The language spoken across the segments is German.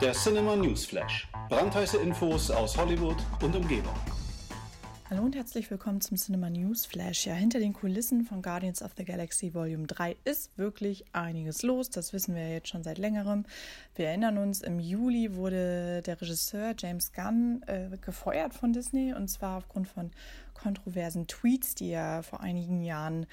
Der Cinema News Flash. Brandheiße Infos aus Hollywood und Umgebung. Hallo und herzlich willkommen zum Cinema News Flash. Ja, hinter den Kulissen von Guardians of the Galaxy Volume 3 ist wirklich einiges los. Das wissen wir jetzt schon seit längerem. Wir erinnern uns, im Juli wurde der Regisseur James Gunn äh, gefeuert von Disney und zwar aufgrund von kontroversen Tweets, die er vor einigen Jahren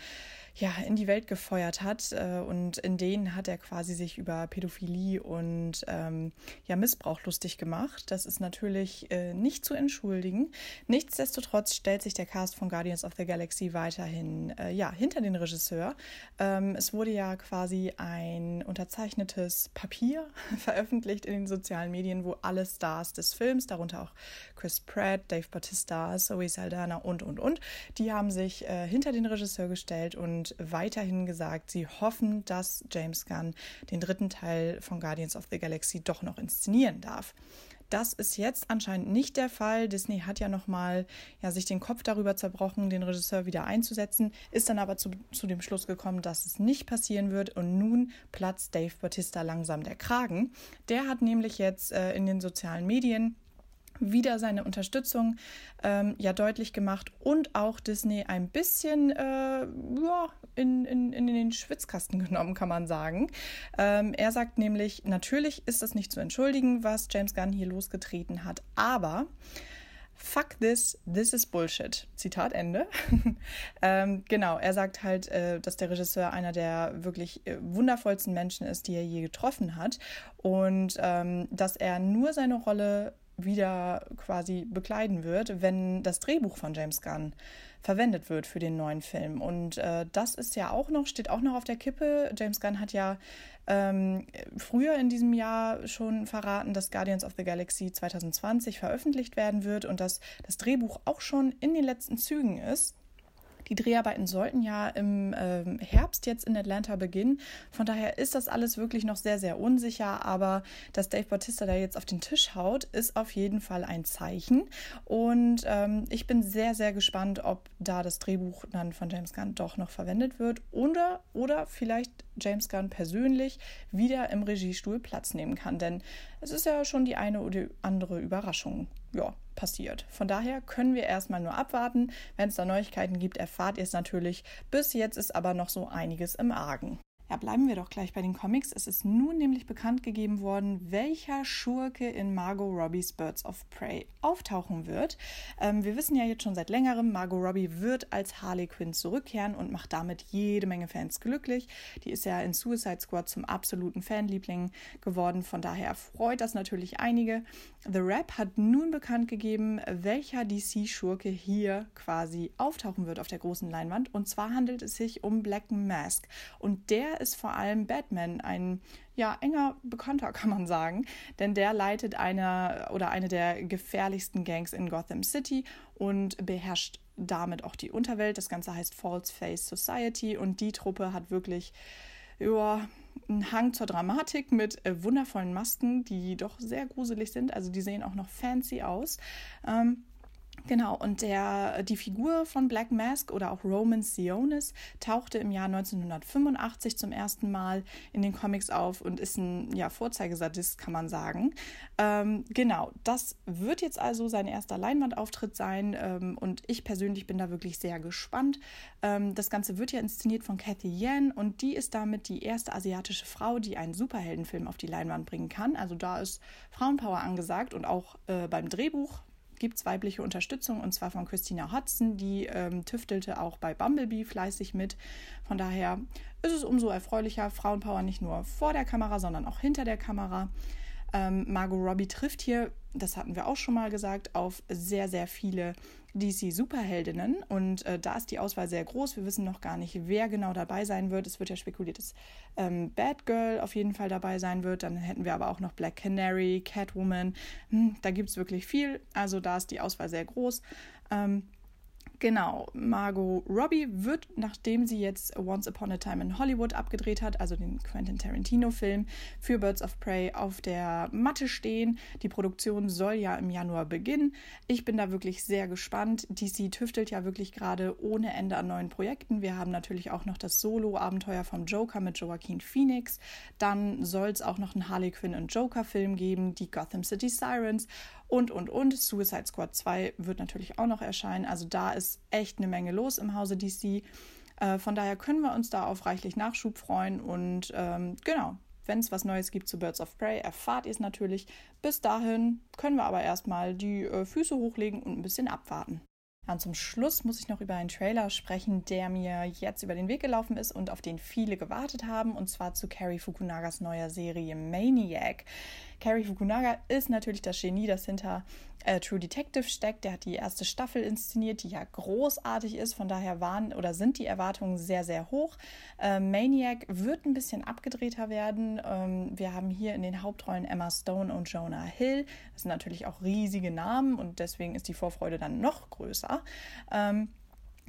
ja, in die Welt gefeuert hat. Äh, und in denen hat er quasi sich über Pädophilie und ähm, ja, Missbrauch lustig gemacht. Das ist natürlich äh, nicht zu entschuldigen. Nichtsdestotrotz stellt sich der Cast von Guardians of the Galaxy weiterhin äh, ja, hinter den Regisseur. Ähm, es wurde ja quasi ein unterzeichnetes Papier veröffentlicht in den sozialen Medien, wo alle Stars des Films, darunter auch Chris Pratt, Dave Bautista, Zoe Saldana und und, und, und. Die haben sich äh, hinter den Regisseur gestellt und weiterhin gesagt, sie hoffen, dass James Gunn den dritten Teil von Guardians of the Galaxy doch noch inszenieren darf. Das ist jetzt anscheinend nicht der Fall. Disney hat ja nochmal ja, sich den Kopf darüber zerbrochen, den Regisseur wieder einzusetzen, ist dann aber zu, zu dem Schluss gekommen, dass es nicht passieren wird. Und nun platzt Dave Bautista langsam der Kragen. Der hat nämlich jetzt äh, in den sozialen Medien wieder seine Unterstützung ähm, ja deutlich gemacht und auch Disney ein bisschen äh, ja, in, in, in den Schwitzkasten genommen, kann man sagen. Ähm, er sagt nämlich, natürlich ist das nicht zu entschuldigen, was James Gunn hier losgetreten hat, aber Fuck this, this is Bullshit. Zitat Ende. ähm, genau, er sagt halt, äh, dass der Regisseur einer der wirklich äh, wundervollsten Menschen ist, die er je getroffen hat. Und ähm, dass er nur seine Rolle wieder quasi bekleiden wird, wenn das Drehbuch von James Gunn verwendet wird für den neuen Film. Und äh, das ist ja auch noch, steht auch noch auf der Kippe. James Gunn hat ja ähm, früher in diesem Jahr schon verraten, dass Guardians of the Galaxy 2020 veröffentlicht werden wird und dass das Drehbuch auch schon in den letzten Zügen ist. Die Dreharbeiten sollten ja im ähm, Herbst jetzt in Atlanta beginnen. Von daher ist das alles wirklich noch sehr, sehr unsicher. Aber dass Dave Bautista da jetzt auf den Tisch haut, ist auf jeden Fall ein Zeichen. Und ähm, ich bin sehr, sehr gespannt, ob da das Drehbuch dann von James Gunn doch noch verwendet wird oder, oder vielleicht James Gunn persönlich wieder im Regiestuhl Platz nehmen kann. Denn es ist ja schon die eine oder andere Überraschung ja, passiert. Von daher können wir erstmal nur abwarten. Wenn es da Neuigkeiten gibt, erfahrt ihr es natürlich. Bis jetzt ist aber noch so einiges im Argen. Ja, bleiben wir doch gleich bei den Comics. Es ist nun nämlich bekannt gegeben worden, welcher Schurke in Margot Robbies Birds of Prey auftauchen wird. Ähm, wir wissen ja jetzt schon seit längerem, Margot Robbie wird als Harley Quinn zurückkehren und macht damit jede Menge Fans glücklich. Die ist ja in Suicide Squad zum absoluten Fanliebling geworden. Von daher freut das natürlich einige. The Rap hat nun bekannt gegeben, welcher DC-Schurke hier quasi auftauchen wird auf der großen Leinwand. Und zwar handelt es sich um Black Mask. Und der ist vor allem Batman, ein ja, enger Bekannter, kann man sagen. Denn der leitet eine oder eine der gefährlichsten Gangs in Gotham City und beherrscht damit auch die Unterwelt. Das Ganze heißt False Face Society und die Truppe hat wirklich ja, einen Hang zur Dramatik mit äh, wundervollen Masken, die doch sehr gruselig sind. Also die sehen auch noch fancy aus. Ähm, Genau, und der, die Figur von Black Mask oder auch Roman Sionis tauchte im Jahr 1985 zum ersten Mal in den Comics auf und ist ein ja, Vorzeigesadist, kann man sagen. Ähm, genau, das wird jetzt also sein erster Leinwandauftritt sein ähm, und ich persönlich bin da wirklich sehr gespannt. Ähm, das Ganze wird ja inszeniert von Cathy Yan und die ist damit die erste asiatische Frau, die einen Superheldenfilm auf die Leinwand bringen kann. Also da ist Frauenpower angesagt und auch äh, beim Drehbuch gibt es weibliche Unterstützung und zwar von Christina Hudson, die ähm, tüftelte auch bei Bumblebee fleißig mit. Von daher ist es umso erfreulicher, Frauenpower nicht nur vor der Kamera, sondern auch hinter der Kamera. Ähm, Margot Robbie trifft hier, das hatten wir auch schon mal gesagt, auf sehr, sehr viele DC-Superheldinnen. Und äh, da ist die Auswahl sehr groß. Wir wissen noch gar nicht, wer genau dabei sein wird. Es wird ja spekuliert, dass ähm, Batgirl auf jeden Fall dabei sein wird. Dann hätten wir aber auch noch Black Canary, Catwoman. Hm, da gibt es wirklich viel. Also da ist die Auswahl sehr groß. Ähm, Genau, Margot Robbie wird, nachdem sie jetzt Once Upon a Time in Hollywood abgedreht hat, also den Quentin Tarantino-Film, für Birds of Prey auf der Matte stehen. Die Produktion soll ja im Januar beginnen. Ich bin da wirklich sehr gespannt. DC tüftelt ja wirklich gerade ohne Ende an neuen Projekten. Wir haben natürlich auch noch das Solo-Abenteuer vom Joker mit Joaquin Phoenix. Dann soll es auch noch einen Harley Quinn und Joker-Film geben, die Gotham City Sirens und, und, und. Suicide Squad 2 wird natürlich auch noch erscheinen. Also da ist echt eine Menge los im Hause DC. Äh, von daher können wir uns da auf reichlich Nachschub freuen. Und ähm, genau, wenn es was Neues gibt zu Birds of Prey, erfahrt ihr es natürlich. Bis dahin können wir aber erstmal die äh, Füße hochlegen und ein bisschen abwarten. Und zum Schluss muss ich noch über einen Trailer sprechen, der mir jetzt über den Weg gelaufen ist und auf den viele gewartet haben, und zwar zu Cary Fukunagas neuer Serie Maniac. Cary Fukunaga ist natürlich das Genie, das hinter äh, True Detective steckt. Der hat die erste Staffel inszeniert, die ja großartig ist. Von daher waren oder sind die Erwartungen sehr, sehr hoch. Äh, Maniac wird ein bisschen abgedrehter werden. Ähm, wir haben hier in den Hauptrollen Emma Stone und Jonah Hill. Das sind natürlich auch riesige Namen und deswegen ist die Vorfreude dann noch größer. Ähm,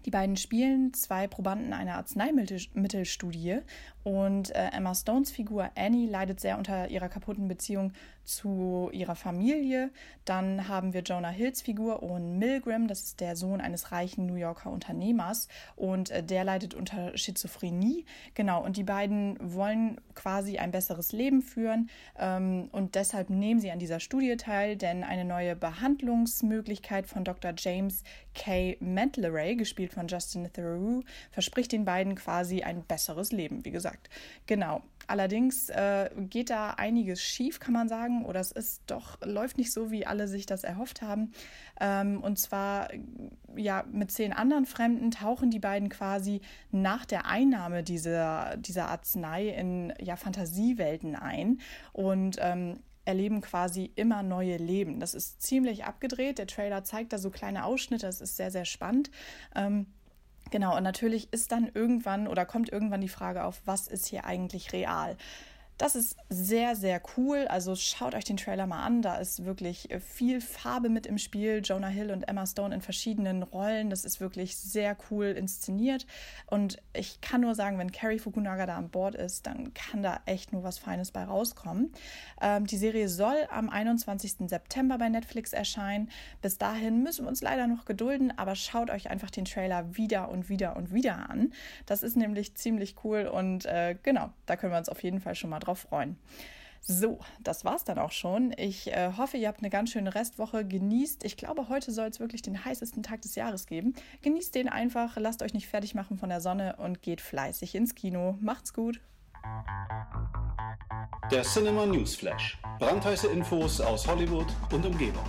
die beiden spielen zwei Probanden einer Arzneimittelstudie. Und äh, Emma Stones Figur Annie leidet sehr unter ihrer kaputten Beziehung zu ihrer Familie. Dann haben wir Jonah Hills Figur Owen Milgram, das ist der Sohn eines reichen New Yorker Unternehmers und äh, der leidet unter Schizophrenie. Genau, und die beiden wollen quasi ein besseres Leben führen ähm, und deshalb nehmen sie an dieser Studie teil, denn eine neue Behandlungsmöglichkeit von Dr. James K. Mentleray, gespielt von Justin Theroux, verspricht den beiden quasi ein besseres Leben, wie gesagt. Genau. Allerdings äh, geht da einiges schief, kann man sagen, oder es ist doch, läuft nicht so, wie alle sich das erhofft haben. Ähm, und zwar, ja, mit zehn anderen Fremden tauchen die beiden quasi nach der Einnahme dieser, dieser Arznei in ja, Fantasiewelten ein und ähm, erleben quasi immer neue Leben. Das ist ziemlich abgedreht. Der Trailer zeigt da so kleine Ausschnitte. Das ist sehr, sehr spannend. Ähm, genau, und natürlich ist dann irgendwann oder kommt irgendwann die Frage auf, was ist hier eigentlich real? Das ist sehr, sehr cool. Also schaut euch den Trailer mal an. Da ist wirklich äh, viel Farbe mit im Spiel. Jonah Hill und Emma Stone in verschiedenen Rollen. Das ist wirklich sehr cool inszeniert. Und ich kann nur sagen, wenn Carrie Fukunaga da an Bord ist, dann kann da echt nur was Feines bei rauskommen. Ähm, die Serie soll am 21. September bei Netflix erscheinen. Bis dahin müssen wir uns leider noch gedulden, aber schaut euch einfach den Trailer wieder und wieder und wieder an. Das ist nämlich ziemlich cool und äh, genau, da können wir uns auf jeden Fall schon mal drauf freuen. So, das war's dann auch schon. Ich äh, hoffe, ihr habt eine ganz schöne Restwoche. Genießt. Ich glaube, heute soll es wirklich den heißesten Tag des Jahres geben. Genießt den einfach, lasst euch nicht fertig machen von der Sonne und geht fleißig ins Kino. Macht's gut. Der Cinema News Flash. Brandheiße Infos aus Hollywood und Umgebung.